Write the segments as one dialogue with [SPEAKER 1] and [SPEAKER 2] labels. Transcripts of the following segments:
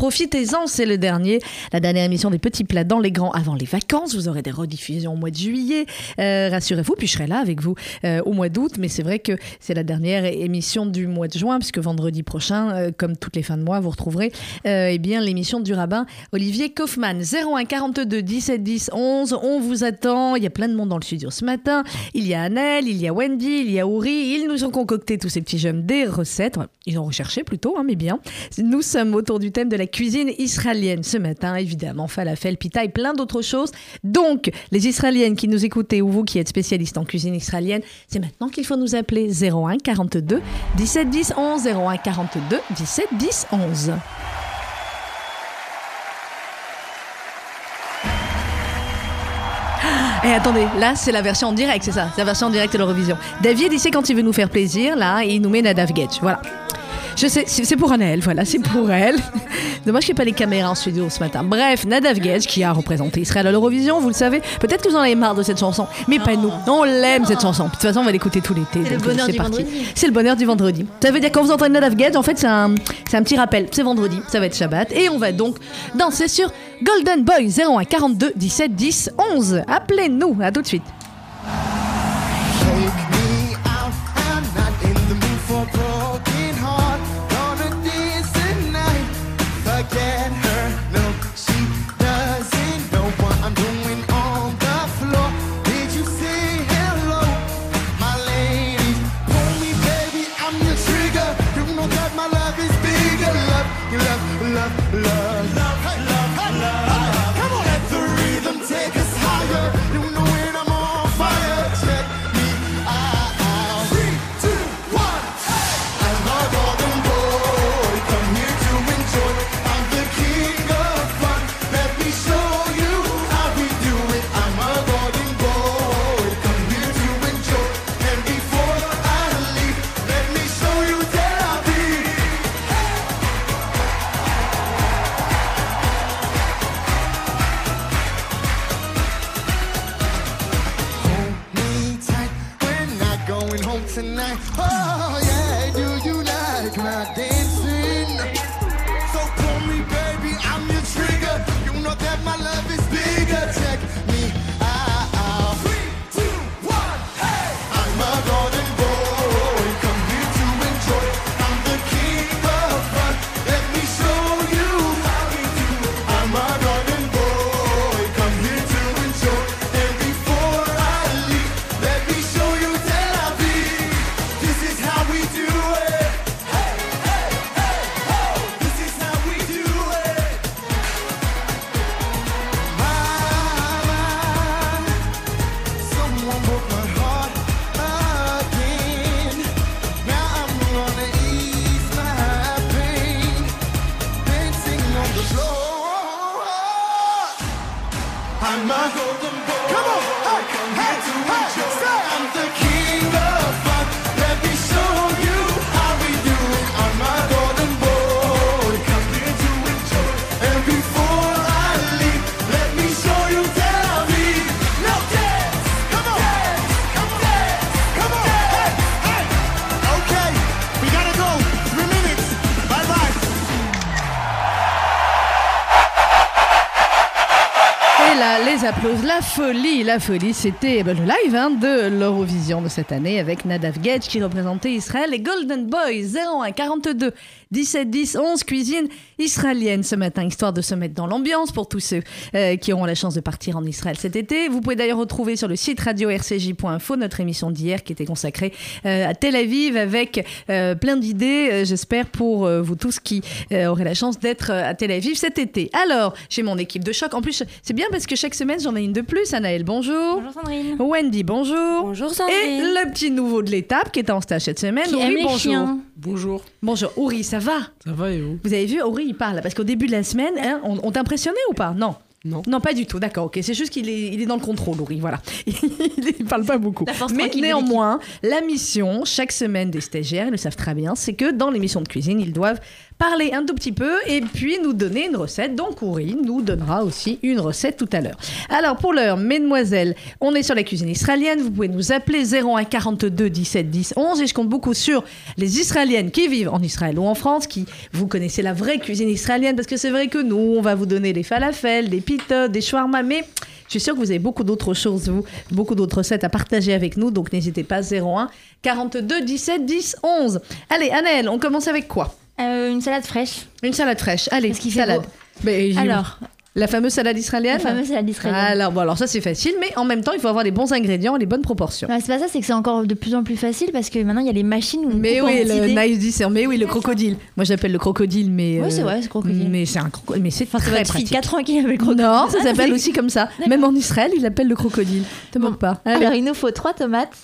[SPEAKER 1] Profitez-en, c'est le dernier. La dernière émission des petits plats dans les grands avant les vacances. Vous aurez des rediffusions au mois de juillet. Euh, rassurez-vous, puis je serai là avec vous euh, au mois d'août. Mais c'est vrai que c'est la dernière émission du mois de juin, puisque vendredi prochain, euh, comme toutes les fins de mois, vous retrouverez eh bien l'émission du rabbin Olivier Kaufmann. 01 42 17 10 11. On vous attend. Il y a plein de monde dans le studio ce matin. Il y a Annelle, il y a Wendy, il y a Ouri. Ils nous ont concocté tous ces petits jeunes des recettes. Ils ont recherché plutôt, hein, mais bien. Nous sommes autour du thème de la cuisine israélienne ce matin, évidemment, falafel, pita et plein d'autres choses. Donc, les Israéliennes qui nous écoutez ou vous qui êtes spécialistes en cuisine israélienne, c'est maintenant qu'il faut nous appeler 01 42 17 10 11 01 42 17 10 11. Et attendez, là c'est la version en direct, c'est ça, la version en direct de l'Eurovision. David, il sait quand il veut nous faire plaisir, là, il nous met Nadav Getch, voilà. Je sais, c'est pour Annelle, voilà, c'est pour elle. Dommage qu'il n'y ait pas les caméras en studio ce matin. Bref, Nadav Gage, qui a représenté Israël à l'Eurovision, vous le savez. Peut-être que vous en avez marre de cette chanson, mais pas nous. On l'aime cette chanson. De toute façon, on va l'écouter tout l'été.
[SPEAKER 2] C'est le bonheur du vendredi.
[SPEAKER 1] C'est le bonheur du vendredi. Ça veut dire quand vous entendez Nadav Gage, en fait, c'est un, un petit rappel. C'est vendredi, ça va être Shabbat. Et on va donc danser sur Golden Boy 01 42 17 10 11. Appelez-nous. À tout de suite. Oh. La folie, la folie, c'était eh ben, le live hein, de l'Eurovision de cette année avec Nadav Gage qui représentait Israël et Golden Boy 01 42 17 10 11 cuisine israélienne ce matin, histoire de se mettre dans l'ambiance pour tous ceux euh, qui auront la chance de partir en Israël cet été. Vous pouvez d'ailleurs retrouver sur le site radio-rcj.info notre émission d'hier qui était consacrée euh, à Tel Aviv avec euh, plein d'idées, j'espère, pour vous tous qui auraient la chance d'être à Tel Aviv cet été. Alors, j'ai mon équipe de choc. En plus, c'est bien parce que chaque semaine, j'en ai une de plus. Anaël, bonjour.
[SPEAKER 2] Bonjour Sandrine.
[SPEAKER 1] Wendy, bonjour.
[SPEAKER 2] Bonjour Sandrine.
[SPEAKER 1] Et le petit nouveau de l'étape qui est en stage cette semaine.
[SPEAKER 2] Qui bonjour.
[SPEAKER 3] Bonjour.
[SPEAKER 1] Bonjour. Ouri, ça va
[SPEAKER 3] Ça va et vous?
[SPEAKER 1] Vous avez vu, Ori, il parle. Parce qu'au début de la semaine, hein, on, impressionné ou pas? Non.
[SPEAKER 3] Non.
[SPEAKER 1] Non, pas du tout, d'accord, ok. C'est juste qu'il est, il est dans le contrôle, Ori, voilà. il parle pas beaucoup.
[SPEAKER 2] Mais
[SPEAKER 1] néanmoins, la mission, chaque semaine des stagiaires, ils le savent très bien, c'est que dans l'émission de cuisine, ils doivent parler un tout petit peu et puis nous donner une recette. Donc Corinne nous donnera aussi une recette tout à l'heure. Alors pour l'heure, mesdemoiselles, on est sur la cuisine israélienne. Vous pouvez nous appeler 01 42 17 10 11 et je compte beaucoup sur les Israéliennes qui vivent en Israël ou en France, qui vous connaissez la vraie cuisine israélienne parce que c'est vrai que nous, on va vous donner des falafels, des pita, des shawarma, mais je suis sûre que vous avez beaucoup d'autres choses, vous, beaucoup d'autres recettes à partager avec nous, donc n'hésitez pas 01 42 17 10 11. Allez, Annelle, on commence avec quoi?
[SPEAKER 2] Euh, une salade fraîche.
[SPEAKER 1] Une salade fraîche. Allez,
[SPEAKER 2] qu'il
[SPEAKER 1] salade. Mais,
[SPEAKER 2] Alors,
[SPEAKER 1] la fameuse salade israélienne
[SPEAKER 2] la fameuse salade israélienne.
[SPEAKER 1] Alors, bon, alors ça c'est facile, mais en même temps, il faut avoir les bons ingrédients et les bonnes proportions.
[SPEAKER 2] Ouais, c'est pas ça, c'est que c'est encore de plus en plus facile parce que maintenant il y a les machines où on
[SPEAKER 1] Mais oui, le nice dessert. Mais oui, le crocodile. Moi, j'appelle le crocodile, mais.
[SPEAKER 2] Ouais, c'est vrai, c'est crocodile.
[SPEAKER 1] Mais c'est un crocodile. Mais c'est
[SPEAKER 2] Enfin,
[SPEAKER 1] très
[SPEAKER 2] fille
[SPEAKER 1] pratique.
[SPEAKER 2] de 4 ans qui avait le crocodile.
[SPEAKER 1] Non, ça
[SPEAKER 2] Ah,
[SPEAKER 1] s'appelle aussi comme ça. Même en Israël, il l'appelle le crocodile. Te
[SPEAKER 2] Bon.
[SPEAKER 1] moque pas. Allez.
[SPEAKER 2] Alors, il nous faut 3 tomates,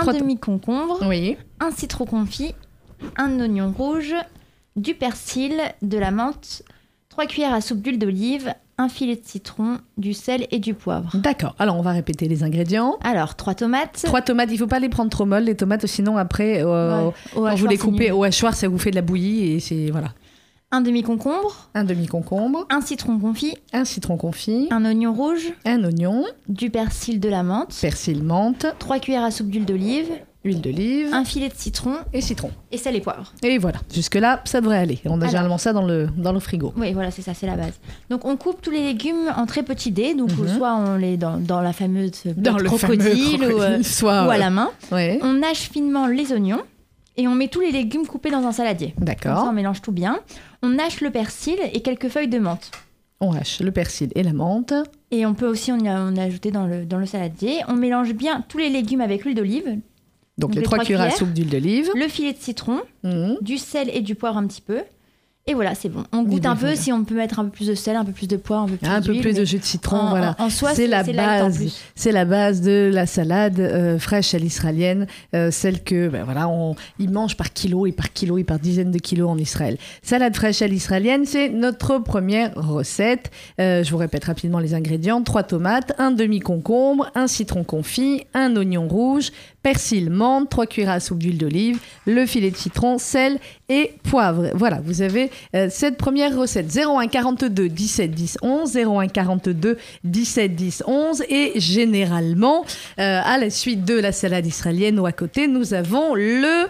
[SPEAKER 2] un demi-concombre,
[SPEAKER 1] Oui.
[SPEAKER 2] un citron confit, un oignon rouge, du persil, de la menthe, 3 cuillères à soupe d'huile d'olive, un filet de citron, du sel et du poivre.
[SPEAKER 1] D'accord. Alors, on va répéter les ingrédients.
[SPEAKER 2] Alors, 3 tomates.
[SPEAKER 1] Trois tomates, il faut pas les prendre trop molles, les tomates, sinon après, euh,
[SPEAKER 2] Ouais.
[SPEAKER 1] Quand vous les coupez au hachoir, ça vous fait de la bouillie et c'est voilà.
[SPEAKER 2] Un demi-concombre,
[SPEAKER 1] Un demi-concombre,
[SPEAKER 2] un citron confit,
[SPEAKER 1] un citron confit,
[SPEAKER 2] un oignon rouge,
[SPEAKER 1] un oignon,
[SPEAKER 2] du persil, de la menthe,
[SPEAKER 1] persil, menthe,
[SPEAKER 2] 3 cuillères à soupe d'huile d'olive,
[SPEAKER 1] huile d'olive
[SPEAKER 2] un filet de citron
[SPEAKER 1] et citron.
[SPEAKER 2] et sel et poivre.
[SPEAKER 1] Et voilà, jusque-là, ça devrait aller. On a
[SPEAKER 2] Alors.
[SPEAKER 1] généralement ça dans le, dans le frigo.
[SPEAKER 2] Oui, voilà, c'est ça, c'est la base. Donc on coupe tous les légumes en très petits dés, donc
[SPEAKER 1] Mhm.
[SPEAKER 2] soit on les dans, dans la fameuse
[SPEAKER 1] Dans le
[SPEAKER 2] crocodile, ou, euh,
[SPEAKER 1] soit,
[SPEAKER 2] ou à la main.
[SPEAKER 1] Ouais.
[SPEAKER 2] On hache finement les oignons et on met tous les légumes coupés dans un saladier.
[SPEAKER 1] D'accord.
[SPEAKER 2] on mélange tout bien. On hache le persil et quelques feuilles de menthe.
[SPEAKER 1] On hache le persil et la menthe.
[SPEAKER 2] Et on peut aussi en y a- en ajouter dans le, dans le saladier. On mélange bien tous les légumes avec l'huile d'olive,
[SPEAKER 1] Donc,
[SPEAKER 2] Donc
[SPEAKER 1] les
[SPEAKER 2] les
[SPEAKER 1] trois cuillères à soupe d'huile d'olive.
[SPEAKER 2] le filet de citron,
[SPEAKER 1] Mhm.
[SPEAKER 2] du sel et du poivre un petit peu. Et voilà, c'est bon. On goûte
[SPEAKER 1] ben
[SPEAKER 2] un peu si on peut mettre un peu plus de sel, un peu plus de poivre, un peu plus
[SPEAKER 1] Un peu plus de jus de citron,
[SPEAKER 2] en,
[SPEAKER 1] voilà.
[SPEAKER 2] en- en soi,
[SPEAKER 1] C'est la base. C'est la base de la salade euh, fraîche à l'israélienne, euh, celle que, ben voilà, on, ils mangent par kilo et par kilo et par dizaines de kilos en Israël. Salade fraîche à l'israélienne, c'est notre première recette. Euh, je vous répète rapidement les ingrédients trois tomates, un demi concombre, un citron confit, un oignon rouge, persil, menthe, trois cuillères à soupe d'huile d'olive, le filet de citron, sel et poivre. Voilà, vous avez euh, cette première recette 01 42 17 10 11 01 42 17 10 11 et généralement euh, à la suite de la salade israélienne ou à côté nous avons le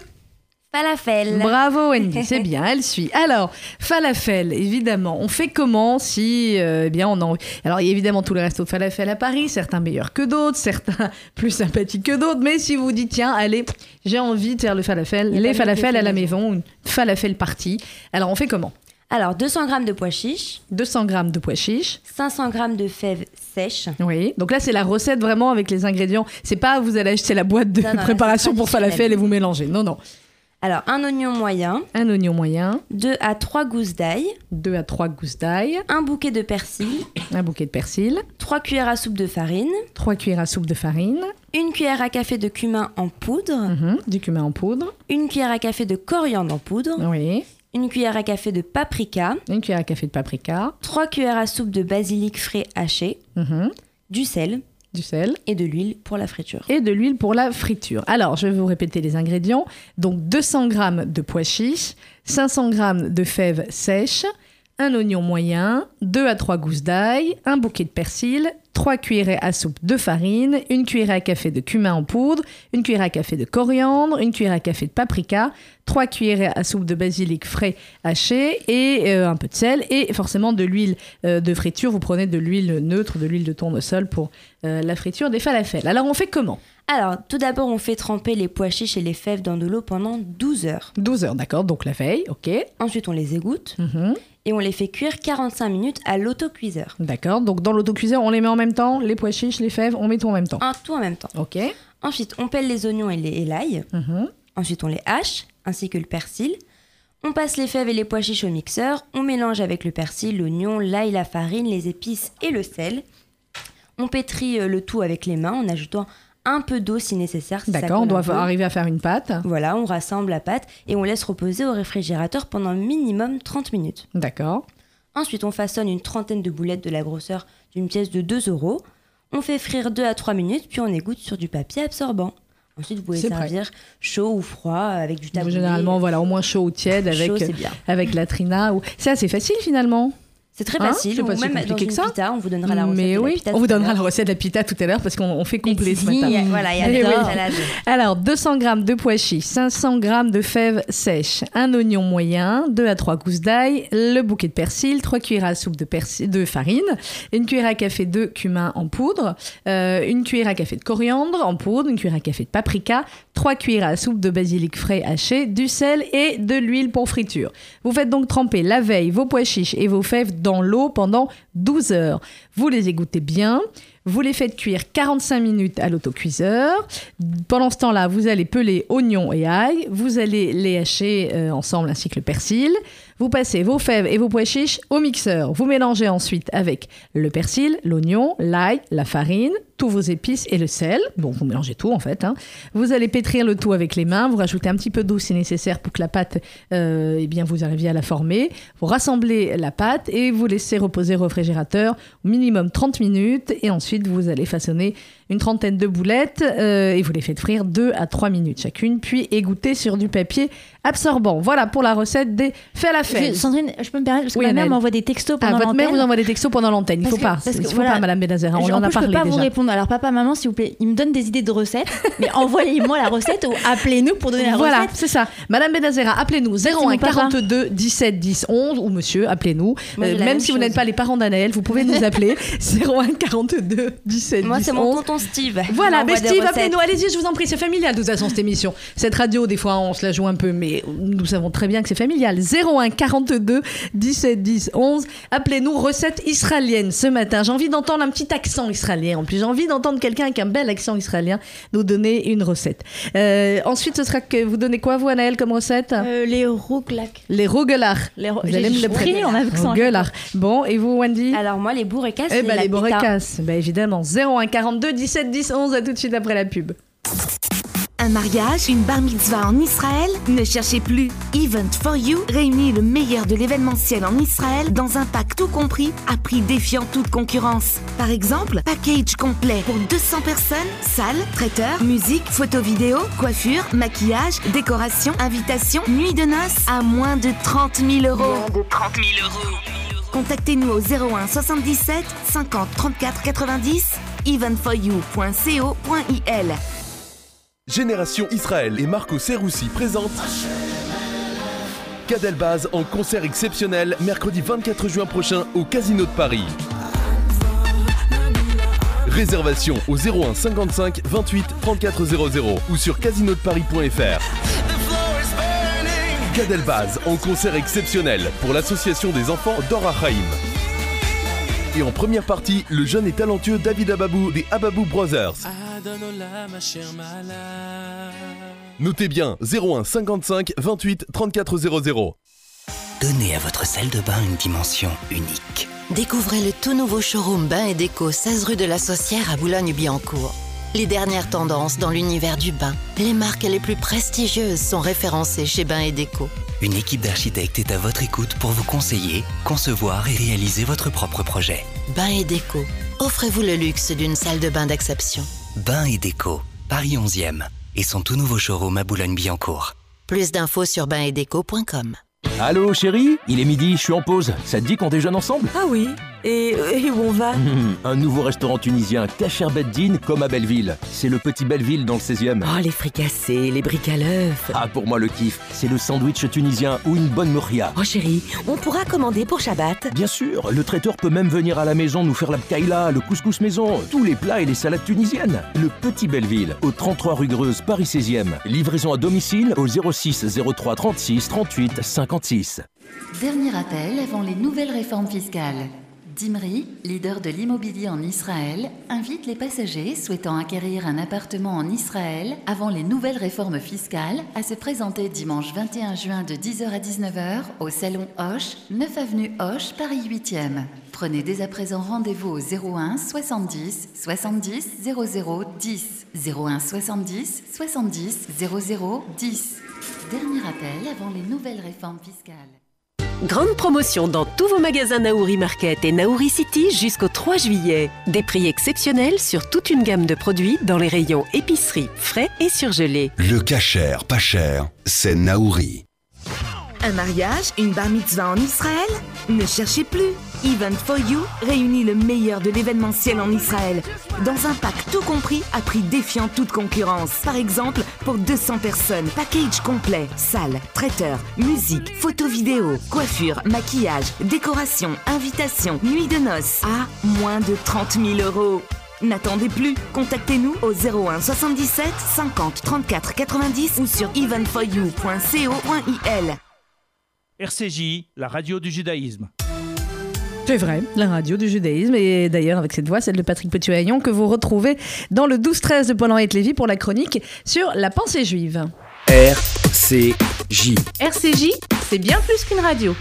[SPEAKER 2] Falafel.
[SPEAKER 1] Bravo Wendy, c'est bien, elle suit. Alors, falafel, évidemment, on fait comment si, euh, eh bien, on en... Alors, il y a évidemment tous les restos de falafel à Paris, certains meilleurs que d'autres, certains plus sympathiques que d'autres, mais si vous dites, tiens, allez, j'ai envie de faire le falafel, les falafels à la maison, une falafel partie. Alors, on fait comment?
[SPEAKER 3] Alors, 200 g de pois chiches,
[SPEAKER 1] 200 grammes de pois chiches.
[SPEAKER 3] 500 g de fèves sèches,
[SPEAKER 1] Oui. Donc là, c'est la recette vraiment avec les ingrédients. C'est pas vous allez acheter la boîte de
[SPEAKER 3] Non, non, là,
[SPEAKER 1] préparation pour falafel et vous mélangez. Non, non.
[SPEAKER 3] Alors un oignon moyen,
[SPEAKER 1] Un oignon moyen,
[SPEAKER 3] 2 à 3 gousses d'ail,
[SPEAKER 1] 2 à 3 gousses d'ail,
[SPEAKER 3] un bouquet de persil,
[SPEAKER 1] un bouquet de persil,
[SPEAKER 3] 3 cuillères à soupe de farine,
[SPEAKER 1] 3 cuillères à soupe de farine,
[SPEAKER 3] une cuillère à café de cumin en poudre,
[SPEAKER 1] mhm, du cumin en poudre,
[SPEAKER 3] une cuillère à café de coriandre en poudre,
[SPEAKER 1] oui,
[SPEAKER 3] une cuillère à café de paprika,
[SPEAKER 1] une cuillère à café de paprika,
[SPEAKER 3] 3 cuillères à soupe de basilic frais haché,
[SPEAKER 1] mhm,
[SPEAKER 3] du sel
[SPEAKER 1] du sel
[SPEAKER 3] et de l'huile pour la friture.
[SPEAKER 1] et de l'huile pour la friture. Alors, je vais vous répéter les ingrédients. Donc, 200 g de pois chiches, 500 g de fèves sèches, un oignon moyen, 2 à 3 gousses d'ail, un bouquet de persil, 3 cuillerées à soupe de farine, une cuillerée à café de cumin en poudre, une cuillerée à café de coriandre, une cuillerée à café de paprika, 3 cuillerées à soupe de basilic frais haché et euh, un peu de sel et forcément de l'huile euh, de friture. Vous prenez de l'huile neutre, de l'huile de tournesol pour euh, la friture des falafels. Alors on fait comment?
[SPEAKER 3] Alors, tout d'abord, on fait tremper les pois chiches et les fèves dans de l'eau pendant 12 heures.
[SPEAKER 1] 12 heures, d'accord, donc la veille, ok.
[SPEAKER 3] Ensuite, on les égoutte
[SPEAKER 1] Mhm.
[SPEAKER 3] et on les fait cuire 45 minutes à l'autocuiseur.
[SPEAKER 1] D'accord, donc dans l'autocuiseur, on les met en même temps, les pois chiches, les fèves, on met tout en même temps.
[SPEAKER 3] Un tout en même temps.
[SPEAKER 1] Ok.
[SPEAKER 3] Ensuite, on pèle les oignons et l'ail.
[SPEAKER 1] Mhm.
[SPEAKER 3] Ensuite, on les hache, ainsi que le persil. On passe les fèves et les pois chiches au mixeur. On mélange avec le persil, l'oignon, l'ail, la farine, les épices et le sel. On pétrit euh, le tout avec les mains en ajoutant un peu d'eau si nécessaire.
[SPEAKER 1] D'accord, on doit arriver à faire une pâte.
[SPEAKER 3] Voilà, on rassemble la pâte et on laisse reposer au réfrigérateur pendant minimum 30 minutes.
[SPEAKER 1] D'accord.
[SPEAKER 3] Ensuite, on façonne une trentaine de boulettes de la grosseur d'une pièce de 2 euros. On fait frire 2 à 3 minutes, puis on égoutte sur du papier absorbant. Ensuite, vous pouvez
[SPEAKER 1] prêt.
[SPEAKER 3] servir chaud ou froid avec du taboulé.
[SPEAKER 1] Généralement, voilà, au moins chaud ou tiède avec,
[SPEAKER 3] Chaud, bien.
[SPEAKER 1] avec la trina. Ou... C'est assez facile finalement.
[SPEAKER 3] C'est très
[SPEAKER 1] Hein
[SPEAKER 3] facile. Ou
[SPEAKER 1] si
[SPEAKER 3] même dans
[SPEAKER 1] compliqué
[SPEAKER 3] une
[SPEAKER 1] que ça.
[SPEAKER 3] pita, on vous donnera la recette
[SPEAKER 1] Mais
[SPEAKER 3] de la pita
[SPEAKER 1] on vous
[SPEAKER 3] tout à
[SPEAKER 1] donnera la
[SPEAKER 3] l'heure.
[SPEAKER 1] recette de la pita tout à l'heure parce qu'on on fait complet ce matin.
[SPEAKER 3] A- Voilà, il y a
[SPEAKER 1] Eh oui. Alors, 200 g de pois chiches, 500 g de fèves sèches, un oignon moyen, 2 à 3 gousses d'ail, le bouquet de persil, 3 cuillères à soupe de, persil, de farine, une cuillère à café de cumin en poudre, euh, une cuillère à café de coriandre en poudre, une cuillère à café de paprika, 3 cuillères à soupe de basilic frais haché, du sel et de l'huile pour friture. Vous faites donc tremper la veille vos pois chiches et vos fèves dans l'eau pendant 12 heures. Vous les égouttez bien. Vous les faites cuire 45 minutes à l'autocuiseur. Pendant ce temps-là, vous allez peler oignons et ail. Vous allez les hacher euh, ensemble ainsi que le persil. Vous passez vos fèves et vos pois chiches au mixeur. Vous mélangez ensuite avec le persil, l'oignon, l'ail, la farine, tous vos épices et le sel. Bon, vous mélangez tout en fait. hein. Vous allez pétrir le tout avec les mains. Vous rajoutez un petit peu d'eau si nécessaire pour que la pâte, euh, eh bien, vous arriviez à la former. Vous rassemblez la pâte et vous laissez reposer au réfrigérateur minimum 30 minutes. Et ensuite, vous allez façonner une trentaine de boulettes euh, et vous les faites frire 2 à 3 minutes chacune, puis égoutter sur du papier absorbant. Voilà pour la recette des faits à la fête.
[SPEAKER 2] Sandrine, je peux me permettre parce que
[SPEAKER 1] Oui,
[SPEAKER 2] ma mère m'envoie des textos
[SPEAKER 1] Ah,
[SPEAKER 2] pendant
[SPEAKER 1] votre mère
[SPEAKER 2] l'antenne.
[SPEAKER 1] vous envoie des textos pendant l'antenne. Il
[SPEAKER 2] Parce
[SPEAKER 1] faut
[SPEAKER 2] que-
[SPEAKER 1] pas.
[SPEAKER 2] parce que
[SPEAKER 1] Il faut
[SPEAKER 2] voilà,
[SPEAKER 1] pas, Madame Benazera. On
[SPEAKER 2] Je-
[SPEAKER 1] en,
[SPEAKER 2] en
[SPEAKER 1] a
[SPEAKER 2] plus,
[SPEAKER 1] parlé
[SPEAKER 2] je peux pas
[SPEAKER 1] déjà.
[SPEAKER 2] vous répondre. Alors, papa, maman, s'il vous plaît, ils me donnent des idées de recettes, mais envoyez-moi la recette ou appelez-nous pour donner la
[SPEAKER 1] Voilà,
[SPEAKER 2] recette.
[SPEAKER 1] c'est ça. Madame Benazera, appelez-nous
[SPEAKER 2] mon
[SPEAKER 1] 01
[SPEAKER 2] papa.
[SPEAKER 1] 42 17 10 11 ou monsieur, appelez-nous.
[SPEAKER 3] Moi,
[SPEAKER 1] Euh, même si vous n'êtes pas les parents d'Anaël, vous pouvez nous appeler 01 42 17
[SPEAKER 3] Moi,
[SPEAKER 1] 10
[SPEAKER 3] c'est mon
[SPEAKER 1] 11.
[SPEAKER 3] tonton Steve. Il
[SPEAKER 1] Voilà,
[SPEAKER 3] des
[SPEAKER 1] Steve, appelez-nous, allez-y, je vous en prie, c'est familial de toute façon cette émission. Cette radio, des fois, on se la joue un peu, mais nous savons très bien que c'est familial. 01 42 17 10 11. Appelez-nous recette israélienne ce matin. J'ai envie d'entendre un petit accent israélien. En plus, j'ai envie d'entendre quelqu'un avec un bel accent israélien nous donner une recette. Euh, ensuite, ce sera que vous donnez quoi, vous, Anaël, comme recette?
[SPEAKER 2] Euh, les rouclacs.
[SPEAKER 1] Les roguelars.
[SPEAKER 2] Les ro-
[SPEAKER 1] Vous allez me le
[SPEAKER 2] en accent.
[SPEAKER 1] Roguelars. Bon, et vous, Wendy?
[SPEAKER 3] Alors, moi, les bourricas,
[SPEAKER 1] Eh ben, les
[SPEAKER 3] pita.
[SPEAKER 1] borrecas. Ben, évidemment. 01 42 17 10 11. À tout de suite après la pub.
[SPEAKER 4] Un mariage, une bar mitzvah en Israël? Ne cherchez plus. Event for You réunit le meilleur de l'événementiel en Israël dans un pack tout compris à prix défiant toute concurrence. Par exemple, package complet pour 200 personnes, salle, traiteur, musique, photo vidéo, coiffure, maquillage, décoration, invitation, nuit de noces à moins de 30 000 euros. de 30 000 euros. Contactez-nous au 01 77 50 34 90 eventforyou.co.il
[SPEAKER 5] Génération Israël et Marco Serroussi présentent Cadelbaz en concert exceptionnel mercredi 24 juin prochain au Casino de Paris. Réservation au 01 55 28 34 00 ou sur casinodeparis.fr. Cadelbaz en concert exceptionnel pour l'association des enfants Haïm. Et en première partie, le jeune et talentueux David Ababou des Ababou Brothers. Notez bien 01 55 28 34 00.
[SPEAKER 6] Donnez à votre salle de bain une dimension unique.
[SPEAKER 7] Découvrez le tout nouveau showroom Bain et Déco 16 rue de la Saucière à Boulogne-Billancourt. Les dernières tendances dans l'univers du bain. Les marques les plus prestigieuses sont référencées chez Bain et Déco.
[SPEAKER 6] Une équipe d'architectes est à votre écoute pour vous conseiller, concevoir et réaliser votre propre projet.
[SPEAKER 7] Bain et Déco. Offrez-vous le luxe d'une salle de bain d'exception.
[SPEAKER 6] Bain et déco, Paris 11e, et son tout nouveau showroom à Boulogne-Billancourt.
[SPEAKER 7] Plus d'infos sur bainetdeco.com.
[SPEAKER 8] Allô chérie, il est midi, je suis en pause. Ça te dit qu'on déjeune ensemble?
[SPEAKER 9] Ah oui et, et où on va?
[SPEAKER 8] Un nouveau restaurant tunisien, Kacher Beddin, comme à Belleville. C'est le petit Belleville dans le 16e.
[SPEAKER 9] Oh, les fricassés, les briques à l'œuf.
[SPEAKER 8] Ah, pour moi le kiff, c'est le sandwich tunisien ou une bonne mouria.
[SPEAKER 9] Oh chérie, on pourra commander pour Shabbat
[SPEAKER 8] Bien sûr, le traiteur peut même venir à la maison nous faire la bkaïla, le couscous maison, tous les plats et les salades tunisiennes. Le petit Belleville, au 33 rue Greuze, Paris 16e. Livraison à domicile au 06 03 36 38 56.
[SPEAKER 10] Dernier appel avant les nouvelles réformes fiscales. Dimri, leader de l'immobilier en Israël, invite les passagers souhaitant acquérir un appartement en Israël avant les nouvelles réformes fiscales à se présenter dimanche 21 juin de 10h à 19h au salon Hoche, 9 avenue Hoche, Paris 8e. Prenez dès à présent rendez-vous au 01 70 70 00 10. 01 70 70 00 10. Dernier appel avant les nouvelles réformes fiscales.
[SPEAKER 11] Grande promotion dans tous vos magasins Naouri Market et Naouri City jusqu'au 3 juillet. Des prix exceptionnels sur toute une gamme de produits dans les rayons épicerie, frais et surgelés.
[SPEAKER 12] Le cachère, pas cher, c'est Naouri.
[SPEAKER 4] Un mariage, une bar mitzvah en Israël? Ne cherchez plus. Event for You réunit le meilleur de l'événementiel en Israël dans un pack tout compris à prix défiant toute concurrence. Par exemple, pour 200 personnes, package complet, salle, traiteur, musique, photo vidéo, coiffure, maquillage, décoration, invitation, nuit de noces à moins de 30 000 euros. N'attendez plus, contactez-nous au 01 77 50 34 90 ou sur eventforyou.co.il.
[SPEAKER 13] RCJ, la radio du judaïsme.
[SPEAKER 1] C'est vrai, la radio du judaïsme, et d'ailleurs avec cette voix, celle de Patrick Petit-Haillon, que vous retrouvez dans le 12-13 de Paul-Henri Lévy pour la chronique sur la pensée juive.
[SPEAKER 14] RCJ.
[SPEAKER 1] RCJ, c'est bien plus qu'une radio.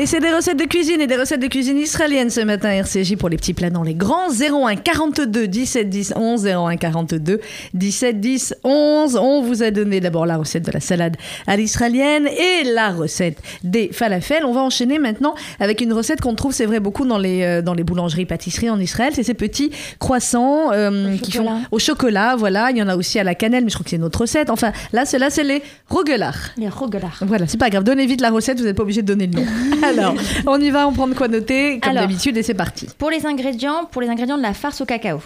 [SPEAKER 1] Et c'est des recettes de cuisine et des recettes de cuisine israélienne ce matin RCJ pour les petits plats dans les grands. 01 42 17 10 11 01 42 17 10 11 on vous a donné d'abord la recette de la salade à l'israélienne et la recette des falafels. On va enchaîner maintenant avec une recette qu'on trouve c'est vrai beaucoup dans les euh, dans les boulangeries pâtisseries en Israël. C'est ces petits croissants euh, qui font au chocolat voilà. Il y en a aussi à la cannelle mais je crois que c'est une autre recette. Enfin là cela c'est les rogelach
[SPEAKER 2] Les rogelach.
[SPEAKER 1] voilà c'est pas grave. Donnez vite la recette vous n'êtes pas obligé de donner le nom alors, on y va, on prend de quoi noter, comme
[SPEAKER 2] Alors,
[SPEAKER 1] d'habitude, et c'est parti.
[SPEAKER 2] Pour les ingrédients, pour les ingrédients de la farce au cacao,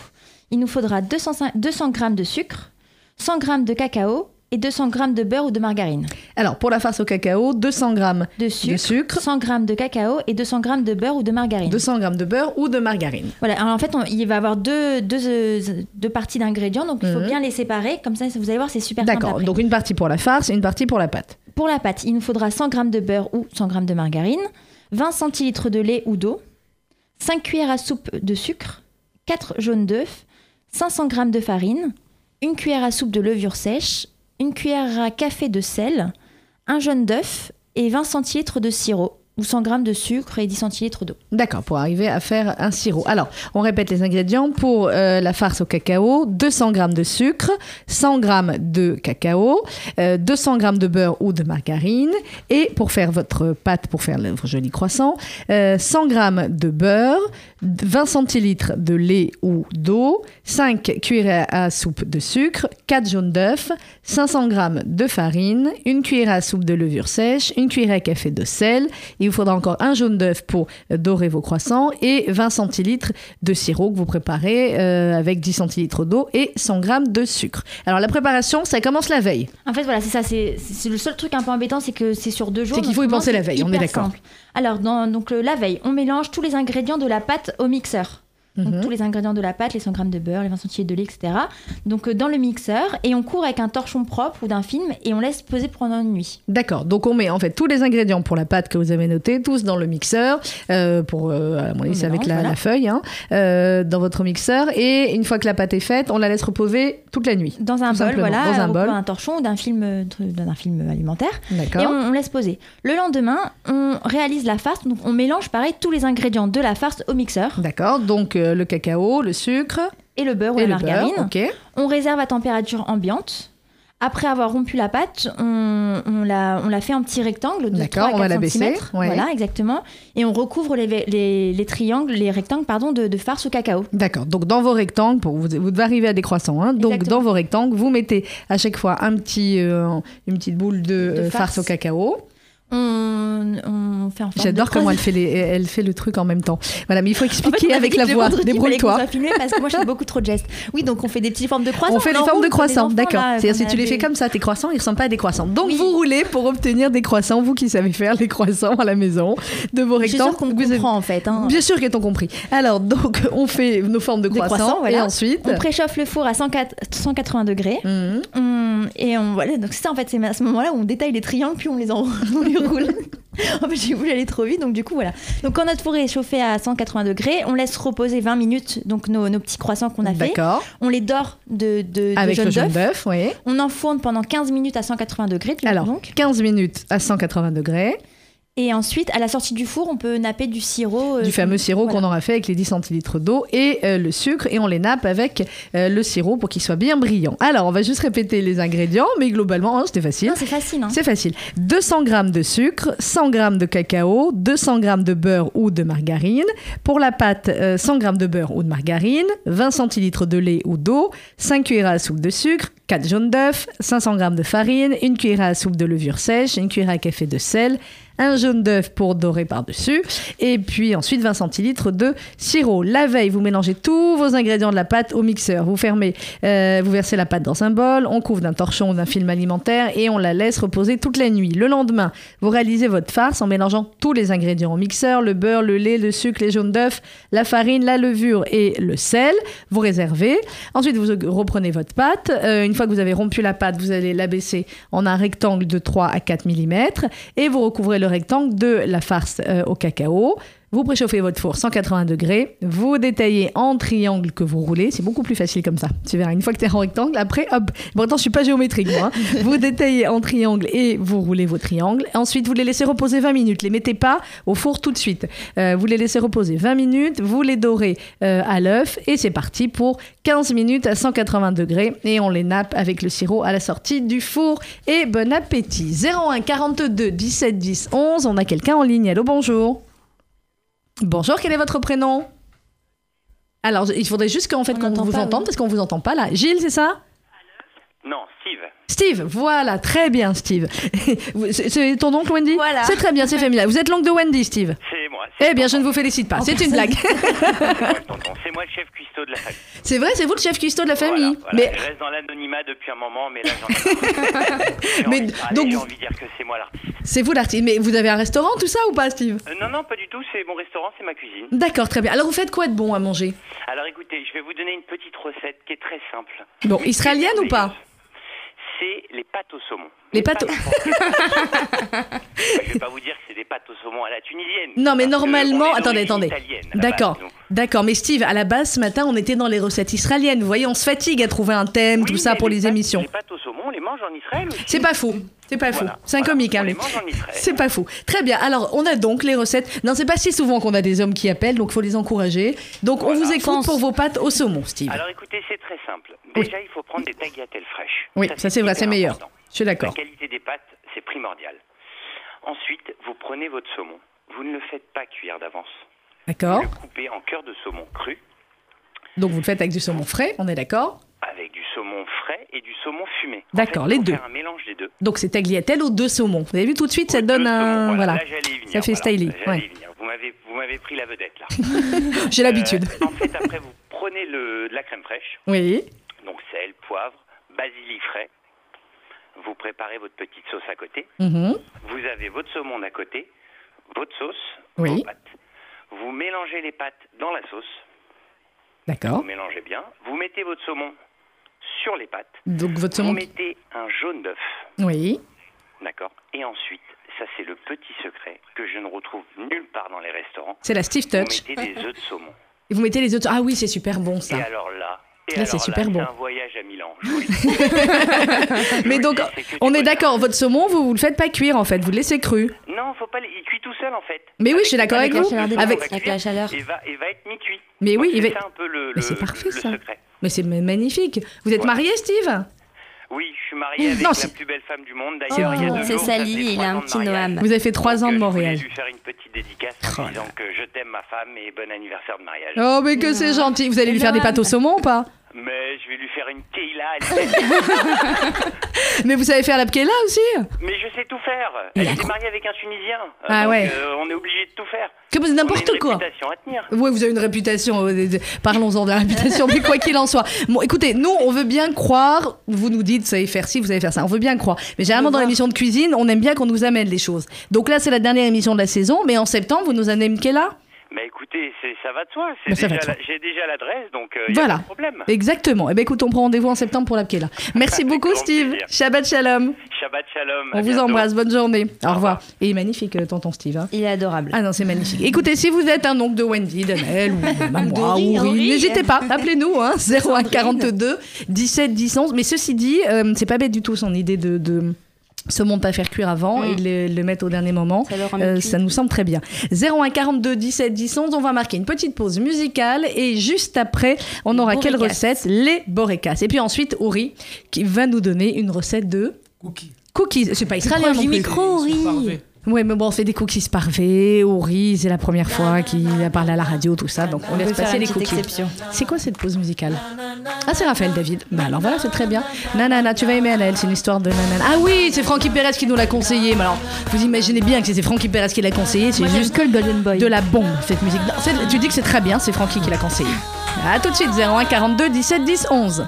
[SPEAKER 2] il nous faudra 200, 200 g de sucre, 100 g de cacao et 200 g de beurre ou de margarine.
[SPEAKER 1] Alors, pour la farce au cacao, 200 g
[SPEAKER 2] De sucre,
[SPEAKER 1] de sucre,
[SPEAKER 2] 100 g de cacao et 200 g de beurre ou de margarine.
[SPEAKER 1] 200 g de beurre ou de margarine.
[SPEAKER 2] Voilà, alors en fait, on- il va y avoir deux, deux, deux parties d'ingrédients, donc il faut
[SPEAKER 1] Mhm.
[SPEAKER 2] bien les séparer. Comme ça, vous allez voir, c'est super simple.
[SPEAKER 1] D'accord, donc une partie pour la farce et une partie pour la pâte.
[SPEAKER 2] Pour la pâte, il nous faudra 100 g de beurre ou 100 g de margarine, 20 centilitres de lait ou d'eau, 5 cuillères à soupe de sucre, 4 jaunes d'œufs, 500 g de farine, une cuillère à soupe de levure sèche, une cuillère à café de sel, un jaune d'œuf et 20 centilitres de sirop ou 100 g de sucre et 10 centilitres d'eau.
[SPEAKER 1] D'accord, pour arriver à faire un sirop. Alors, on répète les ingrédients. Pour euh, la farce au cacao, 200 g de sucre, 100 g de cacao, euh, 200 g de beurre ou de margarine. Et pour faire votre pâte, pour faire le- vos jolis croissants, euh, 100 g de beurre, 20 centilitres de lait ou d'eau, 5 cuillères à soupe de sucre, 4 jaunes d'œufs, 500 g de farine, une cuillère à soupe de levure sèche, une cuillère à café de sel. Il vous faudra encore un jaune d'œuf pour dorer vos croissants et 20 centilitres de sirop que vous préparez euh, avec 10 centilitres d'eau et 100 g de sucre. Alors la préparation, ça commence la veille.
[SPEAKER 2] En fait, voilà, c'est ça. C'est le seul truc un peu embêtant, c'est que c'est sur deux jours.
[SPEAKER 1] C'est qu'il faut y penser la veille, on est d'accord.
[SPEAKER 2] Alors, dans, donc la veille, on mélange tous les ingrédients de la pâte au mixeur. Donc,
[SPEAKER 1] Mhm.
[SPEAKER 2] tous les ingrédients de la pâte, les 100 g de beurre, les 20 centilitres de lait, etc. Donc, euh, dans le mixeur, et on court avec un torchon propre ou d'un film et on laisse poser pendant une nuit.
[SPEAKER 1] D'accord, donc on met en fait tous les ingrédients pour la pâte que vous avez notés, tous dans le mixeur, euh, pour, euh, à mon avis, avec la,
[SPEAKER 2] voilà.
[SPEAKER 1] la feuille, hein, euh, dans votre mixeur. Et une fois que la pâte est faite, on la laisse reposer toute la nuit.
[SPEAKER 2] Dans un bol,
[SPEAKER 1] simplement,
[SPEAKER 2] voilà,
[SPEAKER 1] dans un bol.
[SPEAKER 2] d'un torchon ou d'un film, d'un film alimentaire.
[SPEAKER 1] D'accord.
[SPEAKER 2] Et on, on laisse poser. Le lendemain, on réalise la farce. Donc, on mélange pareil tous les ingrédients de la farce au mixeur.
[SPEAKER 1] D'accord, donc euh, le cacao, le sucre
[SPEAKER 2] et le beurre ou
[SPEAKER 1] et
[SPEAKER 2] la
[SPEAKER 1] le
[SPEAKER 2] margarine.
[SPEAKER 1] beurre.
[SPEAKER 2] On réserve à température ambiante. Après avoir rompu la pâte, on, on la, on la fait en petits rectangles de
[SPEAKER 1] D'accord,
[SPEAKER 2] 3 à
[SPEAKER 1] on va
[SPEAKER 2] 4
[SPEAKER 1] la baisser, ouais.
[SPEAKER 2] Voilà, exactement. Et on recouvre les, les, les triangles, les rectangles pardon, de, de farce au cacao.
[SPEAKER 1] D'accord. Donc dans vos rectangles, pour vous, vous devez arriver à des croissants. hein. Donc
[SPEAKER 2] Exactement.
[SPEAKER 1] dans vos rectangles, vous mettez à chaque fois un petit, euh, une petite boule de, euh, farce.
[SPEAKER 2] farce.
[SPEAKER 1] au cacao.
[SPEAKER 2] On, on fait en
[SPEAKER 1] J'adore comment elle fait, les, elle fait le truc en même temps. Voilà, mais il faut
[SPEAKER 2] En fait,
[SPEAKER 1] expliquer
[SPEAKER 2] on m'avait
[SPEAKER 1] avec la voix.
[SPEAKER 2] qu'on
[SPEAKER 1] Débrouille-toi.
[SPEAKER 2] parce que moi je fais beaucoup trop de gestes. Oui, donc on fait des petites formes de croissants.
[SPEAKER 1] On fait des formes de croissants, d'accord. C'est-à-dire si
[SPEAKER 2] qu'on
[SPEAKER 1] tu les fais comme ça, tes croissants, ils ressemblent pas à des croissants. Donc vous roulez pour obtenir des croissants, vous qui savez faire les croissants à la maison, de vos rectangles.
[SPEAKER 2] sûre qu'on
[SPEAKER 1] Vous avez-
[SPEAKER 2] comprend en fait. hein.
[SPEAKER 1] Bien sûr qu'elles ont compris. Alors donc on fait nos formes de croissants,
[SPEAKER 2] croissants, voilà.
[SPEAKER 1] et ensuite.
[SPEAKER 2] On préchauffe le four à 104 180 degrés.
[SPEAKER 1] Mhm.
[SPEAKER 2] On- et on voilà, donc c'est ça en fait, c'est à ce moment-là où on détaille les triangles puis on les enroule, roule. en fait, j'ai voulu aller trop vite, donc du coup voilà. Donc quand notre four est chauffé à 180 degrés, on laisse reposer 20 minutes donc nos, nos petits croissants qu'on a fait.
[SPEAKER 1] D'accord.
[SPEAKER 2] On les dore de, de, de
[SPEAKER 1] Avec le jaune
[SPEAKER 2] d'œuf.
[SPEAKER 1] oui.
[SPEAKER 2] On enfourne pendant 15 minutes à 180 degrés.
[SPEAKER 1] Alors,
[SPEAKER 2] donc.
[SPEAKER 1] 15 minutes à 180 degrés.
[SPEAKER 2] Et ensuite, à la sortie du four, on peut napper du sirop. euh,
[SPEAKER 1] du fameux sirop
[SPEAKER 2] voilà.
[SPEAKER 1] qu'on aura fait avec les 10 centilitres d'eau et euh, le sucre et on les nappe avec euh, le sirop pour qu'il soit bien brillant. Alors on va juste répéter les ingrédients mais globalement hein, c'était facile.
[SPEAKER 2] C'est facile. hein.
[SPEAKER 1] C'est facile. 200 g de sucre, 100 g de cacao, 200 g de beurre ou de margarine. Pour la pâte, euh, 100 g de beurre ou de margarine, 20 centilitres de lait ou d'eau, 5 cuillères à soupe de sucre, 4 jaunes d'œufs, 500 g de farine, une cuillère à soupe de levure sèche, une cuillère à café de sel, un jaune d'œuf pour dorer par-dessus, et puis ensuite 20 centilitres de sirop. La veille, vous mélangez tous vos ingrédients de la pâte au mixeur. Vous fermez, euh, vous versez la pâte dans un bol, on couvre d'un torchon ou d'un film alimentaire et on la laisse reposer toute la nuit. Le lendemain, vous réalisez votre farce en mélangeant tous les ingrédients au mixeur, le beurre, le lait, le sucre, les jaunes d'œufs, la farine, la levure et le sel. Vous réservez. Ensuite, vous reprenez votre pâte. Euh, une fois que vous avez rompu la pâte, vous allez l'abaisser en un rectangle de 3 à 4 mm et vous recouvrez le rectangle de la farce euh, au cacao. Vous préchauffez votre four 180 degrés, vous détaillez en triangle que vous roulez, c'est beaucoup plus facile comme ça. Tu verras, une fois que tu es en rectangle, après, hop, pourtant je suis pas géométrique moi. hein. vous détaillez en triangle et vous roulez vos triangles. Ensuite, vous les laissez reposer 20 minutes, les mettez pas au four tout de suite. Euh, vous les laissez reposer 20 minutes, vous les dorez euh, à l'œuf et c'est parti pour 15 minutes à 180 degrés et on les nappe avec le sirop à la sortie du four. Et bon appétit 01 42 17 10 11, on a quelqu'un en ligne. Allô, bonjour. Bonjour, quel est votre prénom? Alors, il faudrait juste qu'en fait qu'on vous
[SPEAKER 2] pas,
[SPEAKER 1] entende parce qu'on vous entend pas là. Gilles, c'est ça?
[SPEAKER 14] Non, Steve.
[SPEAKER 1] Steve, voilà, très bien, Steve. Vous- c'est ton oncle Wendy?
[SPEAKER 2] Voilà.
[SPEAKER 1] C'est très bien, c'est familial. Vous êtes l'oncle de Wendy, Steve?
[SPEAKER 14] C'est.
[SPEAKER 1] Eh bien, je ne vous félicite pas. C'est une blague.
[SPEAKER 14] C'est moi le chef cuistot de la famille.
[SPEAKER 1] c'est vrai, c'est vous le chef cuistot de la famille.
[SPEAKER 14] Voilà,
[SPEAKER 1] Mais
[SPEAKER 14] Je reste dans l'anonymat depuis un moment, mais là j'en ai
[SPEAKER 1] Mais
[SPEAKER 14] envie-
[SPEAKER 1] donc-
[SPEAKER 14] j'ai envie de dire que c'est moi l'artiste.
[SPEAKER 1] c'est vous l'artiste. Mais vous avez un restaurant, tout ça ou pas, Steve?
[SPEAKER 14] Euh, non, non, pas du tout. C'est mon restaurant, c'est ma cuisine.
[SPEAKER 1] D'accord, très bien. Alors, vous faites quoi de bon à manger?
[SPEAKER 14] Alors écoutez, je vais vous donner une petite recette qui est très simple.
[SPEAKER 1] Bon, israélienne ou pas?
[SPEAKER 14] C'est les pâtes au saumon.
[SPEAKER 1] Les pâtes au-
[SPEAKER 14] Je vais pas vous dire que c'est des pâtes au saumon à la tunisienne.
[SPEAKER 1] Non, mais normalement, attendez, attendez. D'accord, d'accord. Mais Steve, à la base, ce matin, on était dans les recettes israéliennes. Vous voyez, on se fatigue à trouver un thème, tout ça pour les
[SPEAKER 14] pâtes-
[SPEAKER 1] émissions.
[SPEAKER 14] Les pâtes au saumon, on les mange en Israël aussi.
[SPEAKER 1] C'est pas faux. C'est pas faux.
[SPEAKER 14] Voilà,
[SPEAKER 1] C'est un
[SPEAKER 14] voilà,
[SPEAKER 1] comique, hein, c'est pas faux. Très bien. Alors, on a donc les recettes. Non, c'est pas si souvent qu'on a des hommes qui appellent, donc faut les encourager. Donc, on vous écoute pour vos pâtes au saumon, Steve.
[SPEAKER 14] Alors écoutez, c'est très simple. Déjà, il faut prendre des tagliatelles fraîches.
[SPEAKER 1] oui, ça, c'est vrai, c'est meilleur. Je suis d'accord.
[SPEAKER 14] La qualité des pâtes, c'est primordial. Ensuite, vous prenez votre saumon. Vous ne le faites pas cuire d'avance.
[SPEAKER 1] D'accord.
[SPEAKER 14] Vous le coupez en cœur de saumon cru,
[SPEAKER 1] Donc, vous le faites avec du saumon frais, on est d'accord
[SPEAKER 14] saumon frais et du saumon fumé. En
[SPEAKER 1] D'accord,
[SPEAKER 14] fait,
[SPEAKER 1] les deux.
[SPEAKER 14] faire un mélange des deux.
[SPEAKER 1] Donc, c'est tagliatelle aux deux saumons. Vous avez vu tout de suite, ça donne un. Voilà.
[SPEAKER 14] Là, venir.
[SPEAKER 1] Ça fait styling. Ouais.
[SPEAKER 14] m'avez, vous m'avez pris la vedette là.
[SPEAKER 1] J'ai l'habitude.
[SPEAKER 14] Euh, en fait, après, vous prenez le, de la crème fraîche,
[SPEAKER 1] Oui.
[SPEAKER 14] donc sel, poivre, basilic frais. Vous préparez votre petite sauce à côté.
[SPEAKER 1] Mhm.
[SPEAKER 14] Vous avez votre saumon à côté, votre sauce,
[SPEAKER 1] Oui.
[SPEAKER 14] vos pâtes. Vous mélangez les pâtes dans la sauce.
[SPEAKER 1] D'accord.
[SPEAKER 14] Vous mélangez bien. Vous mettez votre saumon sur les pâtes.
[SPEAKER 1] Donc, votre
[SPEAKER 14] Vous
[SPEAKER 1] saumon.
[SPEAKER 14] mettez un jaune d'œuf.
[SPEAKER 1] Oui.
[SPEAKER 14] D'accord Et ensuite, ça c'est le petit secret que je ne retrouve nulle part dans les restaurants.
[SPEAKER 1] C'est la Steve Touch.
[SPEAKER 14] Vous mettez des œufs de saumon.
[SPEAKER 1] Et vous mettez les autres. Ah oui, c'est super bon ça.
[SPEAKER 14] Et alors là, et
[SPEAKER 1] Là,
[SPEAKER 14] alors
[SPEAKER 1] c'est super bon.
[SPEAKER 14] C'est un voyage à Milan.
[SPEAKER 1] Mais donc, on est d'accord, votre saumon, vous, vous le faites pas cuire en fait, vous le laissez cru.
[SPEAKER 14] Non, faut pas. le- Il cuit tout seul en fait.
[SPEAKER 1] Mais oui, je suis d'accord avec
[SPEAKER 2] la
[SPEAKER 1] vous. Avec...
[SPEAKER 2] avec la chaleur.
[SPEAKER 14] Il va, être mi-cuit.
[SPEAKER 1] Mais oui, il
[SPEAKER 14] c'est
[SPEAKER 1] va-
[SPEAKER 14] ça un peu le,
[SPEAKER 1] Mais
[SPEAKER 14] le-
[SPEAKER 1] c'est parfait
[SPEAKER 14] le
[SPEAKER 1] ça.
[SPEAKER 14] secret.
[SPEAKER 1] Mais c'est magnifique. Vous êtes marié, Steve?
[SPEAKER 14] Oui, je suis marié avec
[SPEAKER 1] Non,
[SPEAKER 14] la plus belle femme du monde. D'ailleurs, il y a
[SPEAKER 1] bon.
[SPEAKER 14] deux
[SPEAKER 2] C'est Sally, il a un petit. Noam.
[SPEAKER 1] Vous avez fait trois ans de
[SPEAKER 14] euh,
[SPEAKER 1] Montréal.
[SPEAKER 14] Je voulais lui faire une petite dédicace en disant que je t'aime ma femme et bon anniversaire de mariage.
[SPEAKER 1] Oh, mais que c'est gentil. Vous allez lui faire des pâtes au saumon ou pas?
[SPEAKER 14] Mais je vais lui faire une keila.
[SPEAKER 1] Mais vous savez faire la pkela aussi
[SPEAKER 14] Mais je sais tout faire. Elle était mariée avec un Tunisien. Euh,
[SPEAKER 1] Ah
[SPEAKER 14] donc,
[SPEAKER 1] ouais.
[SPEAKER 14] euh, on est obligé de tout faire.
[SPEAKER 1] Que vous n'importe
[SPEAKER 14] a une
[SPEAKER 1] quoi.
[SPEAKER 14] réputation à tenir.
[SPEAKER 1] Oui, vous avez une réputation. euh, de- Parlons-en de la réputation, mais quoi qu'il en soit. Bon, écoutez, nous, on veut bien croire. Vous nous dites, vous savez faire ci, vous savez faire ça. On veut bien croire. Mais généralement, dans l'émission de cuisine, on aime bien qu'on nous amène les choses. Donc là, c'est la dernière émission de la saison, mais en septembre, vous nous amenez une là
[SPEAKER 14] Mais écoutez, c'est- ça va de soi. La-
[SPEAKER 1] soi.
[SPEAKER 14] J'ai déjà l'adresse, donc il n'y a
[SPEAKER 1] Voilà.
[SPEAKER 14] pas de problème.
[SPEAKER 1] Exactement. Eh bien, écoute, on prend rendez-vous en septembre pour la là. Merci beaucoup, Steve.
[SPEAKER 14] plaisir.
[SPEAKER 1] Shabbat Shalom.
[SPEAKER 14] Shabbat shalom.
[SPEAKER 1] On
[SPEAKER 14] à
[SPEAKER 1] vous
[SPEAKER 14] bientôt.
[SPEAKER 1] embrasse. Bonne journée. Au revoir. Et il est magnifique, euh, tonton Steve. hein.
[SPEAKER 2] Il est adorable.
[SPEAKER 1] Ah non, c'est magnifique. Écoutez, si vous êtes un oncle de Wendy, d'Annelle ou de même moi, ou
[SPEAKER 2] Henri.
[SPEAKER 1] n'hésitez pas, appelez-nous, hein, 01 42 17 10 11. Mais ceci dit, euh, c'est pas bête du tout son idée de, de, saumon pas faire cuire avant
[SPEAKER 3] Mm.
[SPEAKER 1] et le, le mettre au dernier moment.
[SPEAKER 3] Ça
[SPEAKER 1] Euh, ça nous semble très bien. 01 42 17 10 11, on va marquer une petite pause musicale et juste après, on aura quelle recette? Les borécas. Et puis ensuite, Ori qui va nous donner une recette de
[SPEAKER 13] Cookies.
[SPEAKER 1] cookies. C'est pas israélien non plus.
[SPEAKER 3] micro, Ori.
[SPEAKER 1] Ouais, mais bon, on fait des cookies parfaits, Ori, c'est la première fois qu'il a parlé à la radio, tout ça, donc on,
[SPEAKER 3] On
[SPEAKER 1] laisse passer les cookies.
[SPEAKER 3] exception.
[SPEAKER 1] C'est quoi cette pause musicale Ah, c'est Raphaël David. Bah alors voilà, c'est très bien. Nanana, tu vas aimer Anaël, c'est une histoire de nanana. Ah oui, c'est Francky Perez qui nous l'a conseillé. Mais alors, vous imaginez bien que c'est Francky Perez qui l'a conseillé, c'est juste
[SPEAKER 2] que le Golden Boy.
[SPEAKER 1] de la bombe, cette musique. Non, tu dis que c'est très bien, c'est Francky qui l'a conseillé. À tout de suite, 01 42 17 10 11.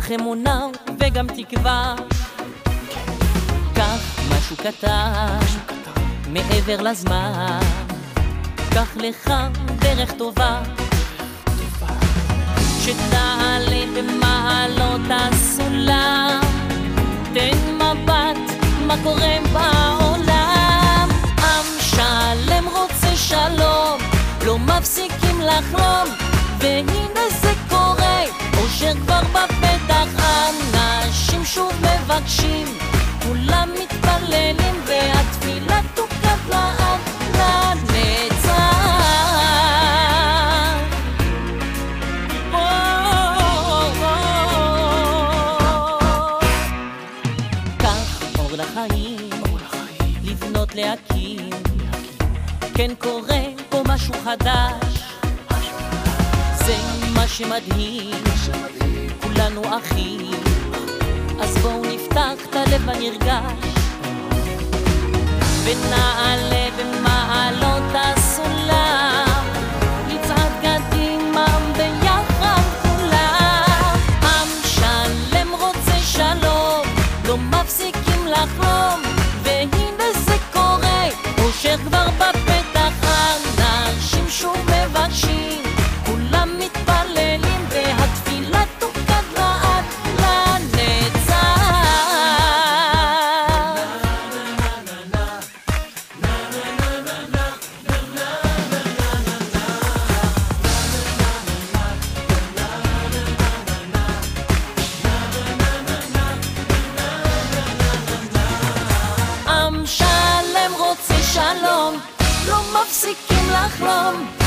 [SPEAKER 15] קח אמונה וגם תקווה. קח משהו קטן, מעבר לזמן, קח לך דרך טובה. שתעלה במעלות הסולם, תן מבט מה קורה בעולם. עם שלם רוצה שלום, לא מפסיקים לחלום, והנה זה אושר כבר בפתח, אנשים שוב מבקשים, כולם מתפללים, והתפילה תוקד לעד לנצח. להקים, כן קורה פה משהו חדש, זה מה שמדהים, כולנו אחים, אז בואו נפתח את הלב הנרגש, ונעלה במעלות הסולם, נצעד קדימה ביחד כולם, עם שלם רוצה שלום, לא מפסיקים לחלום, לא מפסיקים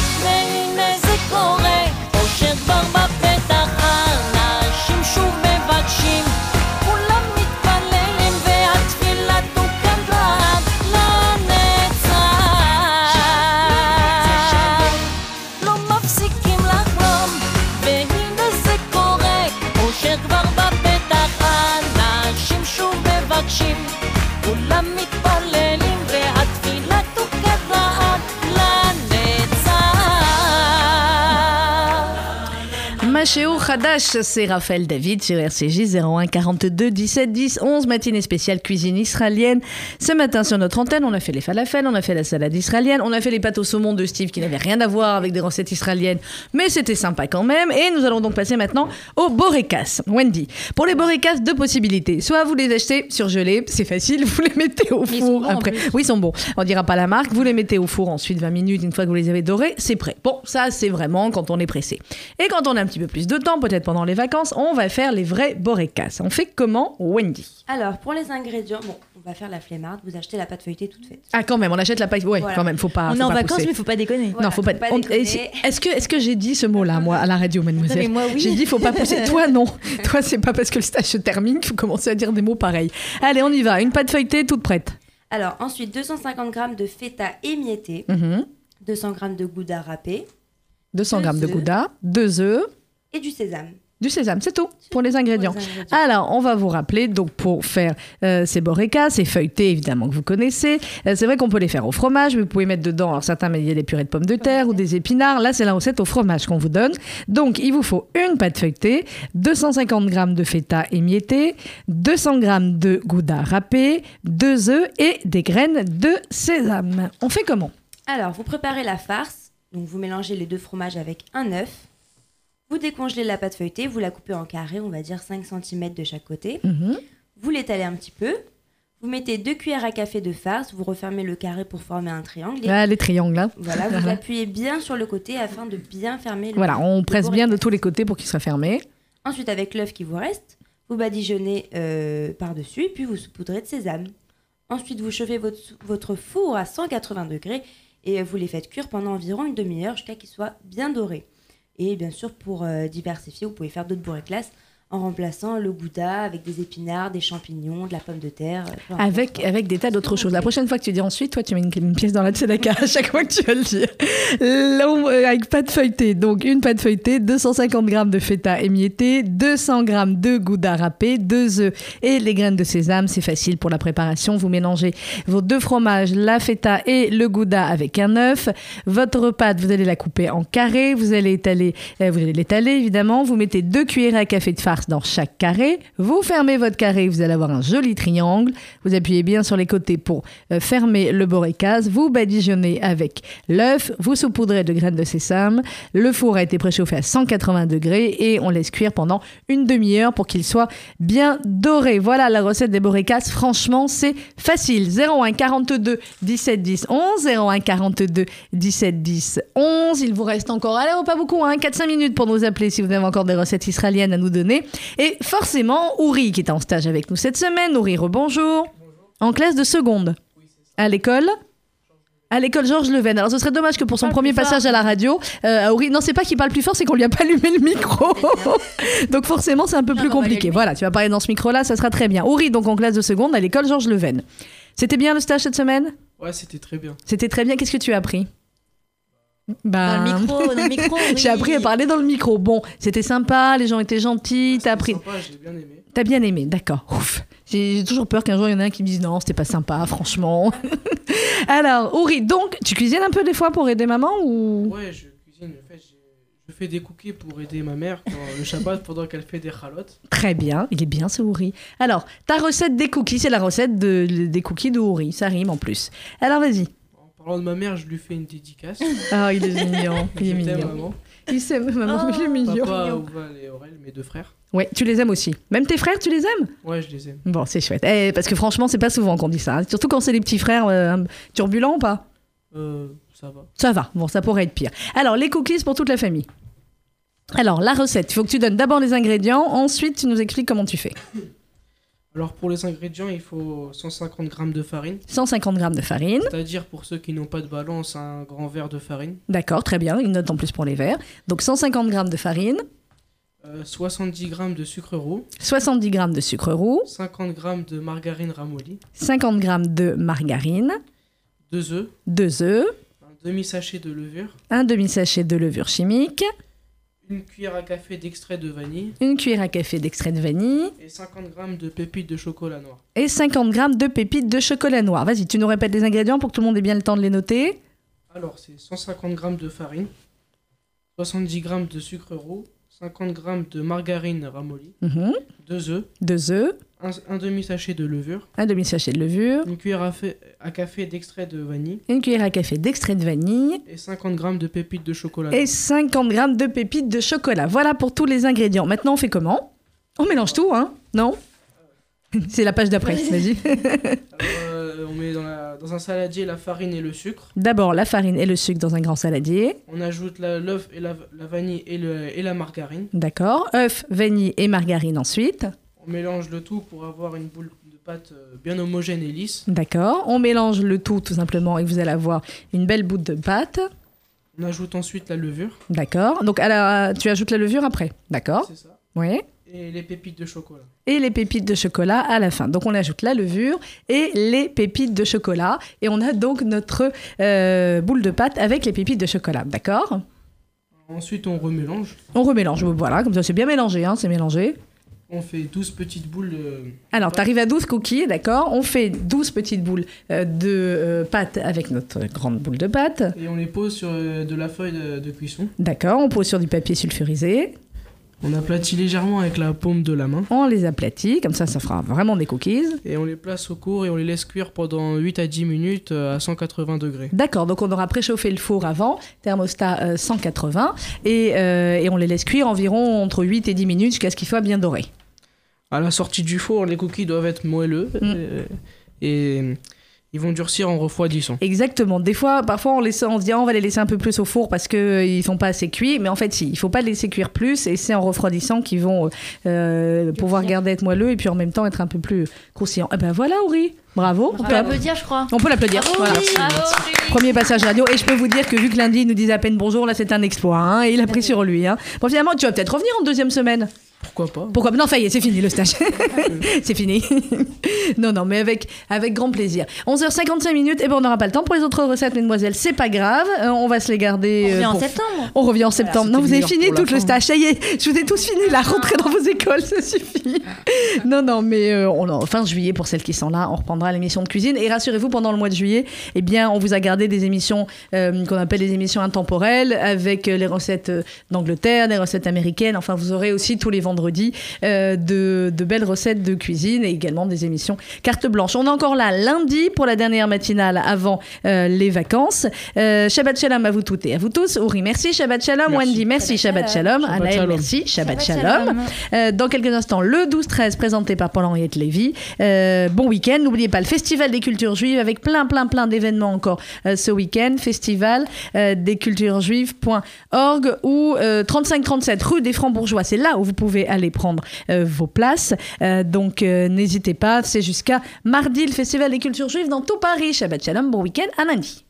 [SPEAKER 1] C'est Raphaël David sur RCJ 01 42 17 10 11, matinée spéciale cuisine israélienne. Ce matin sur notre antenne, on a fait les falafels, on a fait la salade israélienne, on a fait les pâtes au saumon de Steve qui n'avaient rien à voir avec des recettes israéliennes, mais c'était sympa quand même. Et nous allons donc passer maintenant aux borekas. Wendy, pour les borekas, deux possibilités. Soit vous les achetez surgelés, c'est facile, vous les mettez au four
[SPEAKER 2] bons,
[SPEAKER 1] après. Oui, ils sont bons. On dira pas la marque. Vous les mettez au four ensuite 20 minutes. Une fois que vous les avez dorés, c'est prêt. Bon, ça, c'est vraiment quand on est pressé. Et quand on a un petit peu plus de temps, peut-être pendant les vacances, on va faire les vrais borekas. On fait comment, Wendy?
[SPEAKER 3] Alors, pour les ingrédients, bon, on va faire la flemmarde. Vous achetez la pâte feuilletée toute faite.
[SPEAKER 1] Ah, quand même, on achète la paille. Ouais,
[SPEAKER 3] Voilà.
[SPEAKER 1] quand même, faut pas.
[SPEAKER 2] On est en vacances,
[SPEAKER 1] pousser.
[SPEAKER 2] mais faut pas déconner.
[SPEAKER 1] non, faut pas.
[SPEAKER 3] faut pas
[SPEAKER 1] on- est-ce- que, est-ce que j'ai dit ce mot-là, moi, à la radio, mademoiselle?
[SPEAKER 2] Non, mais moi, oui.
[SPEAKER 1] J'ai dit, faut pas pousser. Toi, non. Toi, c'est pas parce que le stage se termine qu'il faut commencer à dire des mots pareils. Allez, on y va. Une pâte feuilletée toute prête.
[SPEAKER 3] Alors, ensuite, 250 g de feta émietté,
[SPEAKER 1] Mhm.
[SPEAKER 3] 200 g de gouda râpé
[SPEAKER 1] 200
[SPEAKER 3] Deux
[SPEAKER 1] grammes de gouda, deux œufs,
[SPEAKER 3] et du sésame.
[SPEAKER 1] Du sésame, c'est tout pour les ingrédients.
[SPEAKER 3] Pour les ingrédients.
[SPEAKER 1] Alors, on va vous rappeler, donc pour faire euh, ces borekas, ces feuilletés évidemment que vous connaissez, euh, c'est vrai qu'on peut les faire au fromage, mais vous pouvez mettre dedans, alors certains mettent des purées de pommes de terre ou des épinards, là c'est la recette au fromage qu'on vous donne. Donc, il vous faut une pâte feuilletée, 250 g de feta émietté, 200 g de gouda râpé, deux œufs et des graines de sésame. On fait comment?
[SPEAKER 3] Alors, vous préparez la farce. Donc, vous mélangez les deux fromages avec un œuf, Vous décongelez la pâte feuilletée, vous la coupez en carrés, on va dire 5 cm de chaque côté.
[SPEAKER 1] Mhm.
[SPEAKER 3] Vous l'étalez un petit peu. Vous mettez deux cuillères à café de farce, vous refermez le carré pour former un triangle. et-
[SPEAKER 1] Ah, les triangles, là.
[SPEAKER 3] Voilà, vous appuyez bien sur le côté afin de bien fermer le
[SPEAKER 1] Voilà, on presse bien de tous les côtés pour qu'il soit fermé.
[SPEAKER 3] Ensuite, avec l'œuf qui vous reste, vous badigeonnez euh, par-dessus, puis vous saupoudrez de sésame. Ensuite, vous chauffez votre, votre four à 180 degrés et vous les faites cuire pendant environ une demi-heure jusqu'à qu'ils soient bien dorés. Et bien sûr, pour euh, diversifier, vous pouvez faire d'autres bourriclas en remplaçant le gouda avec des épinards, des champignons, de la pomme de terre. euh.
[SPEAKER 1] Avec, avec des tas d'autres choses. La prochaine fois que tu dis ensuite, toi, tu mets une, pièce dans la tzedaka à chaque fois que tu vas le dire. Euh, avec pâte feuilletée. Donc, une pâte feuilletée, 250 g de feta émietté, 200 g de gouda râpé, 2 œufs et les graines de sésame. C'est facile pour la préparation. Vous mélangez vos deux fromages, la feta et le gouda avec un œuf. Votre pâte, vous allez la couper en carrés. Vous allez étaler, euh, vous l'étaler évidemment. Vous mettez deux cuillères à café de farce dans chaque carré. Vous fermez votre carré. Vous allez avoir un joli triangle. Vous appuyez bien sur les côtés pour euh, fermer le boricase. Vous badigeonnez avec l'œuf. Vous saupoudrez de graines de sésame. Le four a été préchauffé à 180 degrés et on laisse cuire pendant une demi-heure pour qu'il soit bien doré. Voilà la recette des boricas. Franchement, c'est facile. 01 42 17 10 11. 01 42 17 10 11. Il vous reste encore, oh, pas beaucoup, hein, 4-5 minutes pour nous appeler si vous avez encore des recettes israéliennes à nous donner. Et forcément, Ouri qui est en stage avec nous cette semaine. Ouri, rebonjour. En classe de seconde. À l'école? À l'école Georges Leven. Alors ce serait dommage que pour son premier passage à la radio, euh, Auri- non c'est pas qu'il parle plus fort, c'est qu'on lui a pas allumé le micro. donc forcément c'est un peu plus compliqué. Voilà, tu vas parler dans ce micro-là, ça sera très bien. Auri donc en classe de seconde à l'école Georges Leven. C'était bien le stage cette semaine?
[SPEAKER 16] Ouais, c'était très bien.
[SPEAKER 1] C'était très bien. Qu'est-ce que tu as appris? Bah...
[SPEAKER 2] Dans le micro, dans le micro, oui.
[SPEAKER 1] J'ai appris à parler dans le micro. Bon, c'était sympa, les gens étaient gentils, t'as appris.
[SPEAKER 16] Sympa, j'ai bien aimé.
[SPEAKER 1] T'as bien aimé, d'accord. Ouf. J'ai j'ai toujours peur qu'un jour il y en ait un qui me dise non, c'était pas sympa, franchement. Alors, Ouri, donc tu cuisines un peu des fois pour aider maman ou?
[SPEAKER 16] Ouais, je cuisine. En fait, je fais des cookies pour aider ma mère quand, le Shabbat pendant qu'elle fait des chalotes.
[SPEAKER 1] Très bien, il est bien ce Ouri. Alors, ta recette des cookies, c'est la recette de- des cookies de Ouri, ça rime en plus. Alors vas-y.
[SPEAKER 16] En parlant de ma mère, je lui fais une dédicace.
[SPEAKER 1] Ah, il est mignon, il est mignon.
[SPEAKER 16] maman.
[SPEAKER 1] Il s'aime, maman, il est mignon.
[SPEAKER 16] Papa, Ouval et Aurel, mes deux frères.
[SPEAKER 1] Ouais, tu les aimes aussi. Même tes frères, tu les aimes?
[SPEAKER 16] Ouais, je les aime.
[SPEAKER 1] Bon, c'est chouette. Eh, parce que franchement, c'est pas souvent qu'on dit ça. hein. Surtout quand c'est des petits frères euh, turbulents ou pas?
[SPEAKER 16] Euh, ça va.
[SPEAKER 1] Ça va. Bon, ça pourrait être pire. Alors, les cookies pour toute la famille. Alors, la recette, il faut que tu donnes d'abord les ingrédients, ensuite tu nous expliques comment tu fais.
[SPEAKER 16] Alors, pour les ingrédients, il faut 150 g de farine.
[SPEAKER 1] 150 g de farine.
[SPEAKER 16] C'est-à-dire, pour ceux qui n'ont pas de balance, un grand verre de farine.
[SPEAKER 1] D'accord, très bien. Une note en plus pour les verres. Donc, 150 g de farine,
[SPEAKER 16] Euh, 70 g de sucre roux.
[SPEAKER 1] 70 g de sucre roux,
[SPEAKER 16] 50 g de margarine ramollie.
[SPEAKER 1] 50 g de margarine,
[SPEAKER 16] 2 œufs.
[SPEAKER 1] 2 œufs,
[SPEAKER 16] Un demi-sachet de levure.
[SPEAKER 1] un demi-sachet de levure chimique,
[SPEAKER 16] Une cuillère à café d'extrait de vanille.
[SPEAKER 1] une cuillère à café d'extrait de vanille
[SPEAKER 16] Et 50 g de pépites de chocolat noir.
[SPEAKER 1] et 50 g de pépites de chocolat noir. Vas-y, tu nous répètes les ingrédients pour que tout le monde ait bien le temps de les noter.
[SPEAKER 16] Alors, c'est 150 g de farine, 70 g de sucre roux, 50 g de margarine ramollie,
[SPEAKER 1] Mhm.
[SPEAKER 16] 2 œufs,
[SPEAKER 1] Deux œufs,
[SPEAKER 16] un, un demi-sachet de levure,
[SPEAKER 1] un demi-sachet de levure,
[SPEAKER 16] une cuillère à, fait- à café d'extrait de vanille
[SPEAKER 1] une cuillère à café d'extrait de vanille
[SPEAKER 16] et 50 g de pépites de chocolat
[SPEAKER 1] et
[SPEAKER 16] noir.
[SPEAKER 1] 50 g de pépites de chocolat. Voilà pour tous les ingrédients. Maintenant, on fait comment? On mélange tout, hein? Non? C'est la page d'après, vas-y.
[SPEAKER 16] Euh, on met dans, la- dans un saladier la farine et le sucre.
[SPEAKER 1] D'abord, la farine et le sucre dans un grand saladier.
[SPEAKER 16] On ajoute la- l'œuf et la, la vanille et, le, et la margarine.
[SPEAKER 1] D'accord. œuf, vanille et margarine ensuite.
[SPEAKER 16] On mélange le tout pour avoir une boule de pâte euh, bien homogène et lisse.
[SPEAKER 1] D'accord. On mélange le tout tout simplement et vous allez avoir une belle bout de pâte.
[SPEAKER 16] On ajoute ensuite la levure.
[SPEAKER 1] D'accord. Donc, à la- tu ajoutes la levure après. D'accord.
[SPEAKER 16] C'est ça.
[SPEAKER 1] Oui.
[SPEAKER 16] Et les pépites de chocolat.
[SPEAKER 1] Et les pépites de chocolat à la fin. Donc, on ajoute la levure et les pépites de chocolat. Et on a donc notre euh, boule de pâte avec les pépites de chocolat. D'accord
[SPEAKER 16] Ensuite, on remélange.
[SPEAKER 1] On remélange. Voilà, comme ça, c'est bien mélangé. Hein, c'est mélangé.
[SPEAKER 16] On fait 12 petites boules de...
[SPEAKER 1] Alors, tu arrives à 12 cookies, d'accord On fait 12 petites boules euh, de euh, pâte avec notre grande boule de pâte.
[SPEAKER 16] Et on les pose sur euh, de la feuille de, de cuisson.
[SPEAKER 1] D'accord, on pose sur du papier sulfurisé.
[SPEAKER 16] On aplatit légèrement avec la paume de la main.
[SPEAKER 1] On les aplatit, comme ça, ça fera vraiment des cookies.
[SPEAKER 16] Et on les place au cours et on les laisse cuire pendant 8 à 10 minutes euh, à 180 degrés.
[SPEAKER 1] D'accord, donc on aura préchauffé le four avant, thermostat euh, 180, et, euh, et on les laisse cuire environ entre 8 et 10 minutes jusqu'à ce qu'ils soient bien dorés.
[SPEAKER 16] À la sortie du four, les cookies doivent être moelleux
[SPEAKER 1] Mm.
[SPEAKER 16] euh, et ils vont durcir en refroidissant.
[SPEAKER 1] Exactement. Des fois, parfois, on, laisse, on se dit ah, on va les laisser un peu plus au four parce qu'ils sont pas assez cuits. Mais en fait, si, il faut pas les laisser cuire plus. Et c'est en refroidissant qu'ils vont euh, pouvoir garder être moelleux et puis en même temps être un peu plus croustillants. Eh ben voilà, Uri. Bravo.
[SPEAKER 2] On peut l'applaudir, je crois.
[SPEAKER 1] On peut l'applaudir.
[SPEAKER 2] Bravo,
[SPEAKER 1] Voilà.
[SPEAKER 2] Uri. Bravo,
[SPEAKER 1] Premier passage radio. Et je peux vous dire que vu que lundi, il nous disait à peine bonjour, là, c'est un exploit. hein, et il a pris sur lui. Hein. Bon, finalement, tu vas peut-être revenir en deuxième semaine.
[SPEAKER 16] Pourquoi pas?
[SPEAKER 1] Pourquoi Non, ça y est, c'est fini le stage. c'est fini. non, non, mais avec, avec grand plaisir. 11h55 minutes, et ben on n'aura pas le temps pour les autres recettes, mesdemoiselles. C'est pas grave, euh, on va se les garder.
[SPEAKER 2] On revient
[SPEAKER 1] euh,
[SPEAKER 2] en
[SPEAKER 1] pour-
[SPEAKER 2] septembre.
[SPEAKER 1] On revient en septembre. non, vous avez fini tout le stage. Ça y est, je vous ai tous fini la rentrée dans vos écoles, ça suffit. non, non, mais euh, on, en- fin juillet, pour celles qui sont là, on reprendra l'émission de cuisine. Et rassurez-vous, pendant le mois de juillet, eh bien, on vous a gardé des émissions euh, qu'on appelle des émissions intemporelles avec euh, les recettes euh, d'Angleterre, des recettes américaines. Enfin, vous aurez aussi tous les vendredis euh, de, de belles recettes de cuisine et également des émissions carte blanche. On est encore là lundi pour la dernière matinale avant euh, les vacances. Euh, Shabbat Shalom à vous toutes et à vous tous. Uri, merci. Shabbat Shalom.
[SPEAKER 16] Merci.
[SPEAKER 1] Wendy, merci. Shabbat Shalom.
[SPEAKER 16] Shabbat
[SPEAKER 1] Anaël,
[SPEAKER 16] Shalom.
[SPEAKER 1] merci. Shabbat,
[SPEAKER 2] Shabbat
[SPEAKER 1] Shalom.
[SPEAKER 2] Shalom.
[SPEAKER 1] Euh, dans quelques instants, le 12-13 présenté par Paul-Henriette Lévy. Euh, bon week-end. N'oubliez pas le Festival des cultures juives avec plein, plein, plein d'événements encore euh, ce week-end. Festival euh, des cultures juives.org ou euh, 35-37 rue des Francs-Bourgeois. C'est là où vous pouvez aller prendre euh, vos places. Euh, donc euh, n'hésitez pas. C'est jusqu'à mardi le Festival des cultures juives dans tout Paris. Shabbat Shalom. Bon week-end. À lundi.